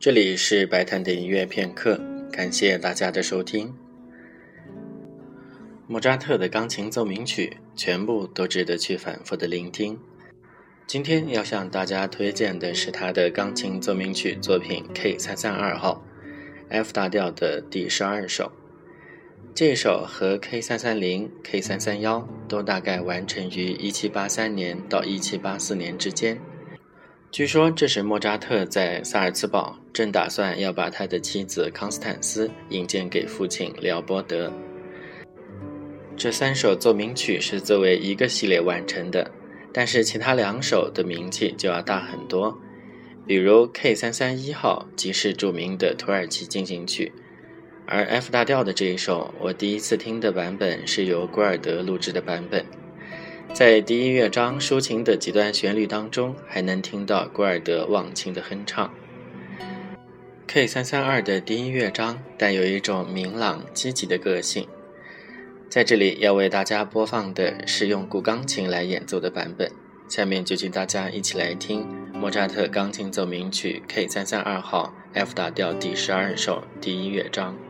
这里是白谈的音乐片刻，感谢大家的收听。莫扎特的钢琴奏鸣曲全部都值得去反复的聆听。今天要向大家推荐的是他的钢琴奏鸣曲作品 K 三三二号，F 大调的第十二首。这首和 K 三三零、K 三三幺都大概完成于一七八三年到一七八四年之间。据说这是莫扎特在萨尔茨堡正打算要把他的妻子康斯坦斯引荐给父亲廖波德。这三首奏鸣曲是作为一个系列完成的，但是其他两首的名气就要大很多。比如 K 三三一号即是著名的土耳其进行曲，而 F 大调的这一首，我第一次听的版本是由古尔德录制的版本。在第一乐章抒情的几段旋律当中，还能听到古尔德忘情的哼唱。K 三三二的第一乐章带有一种明朗积极的个性。在这里要为大家播放的是用古钢琴来演奏的版本。下面就请大家一起来听莫扎特钢琴奏鸣曲 K 三三二号 F 大调第十二首第一乐章。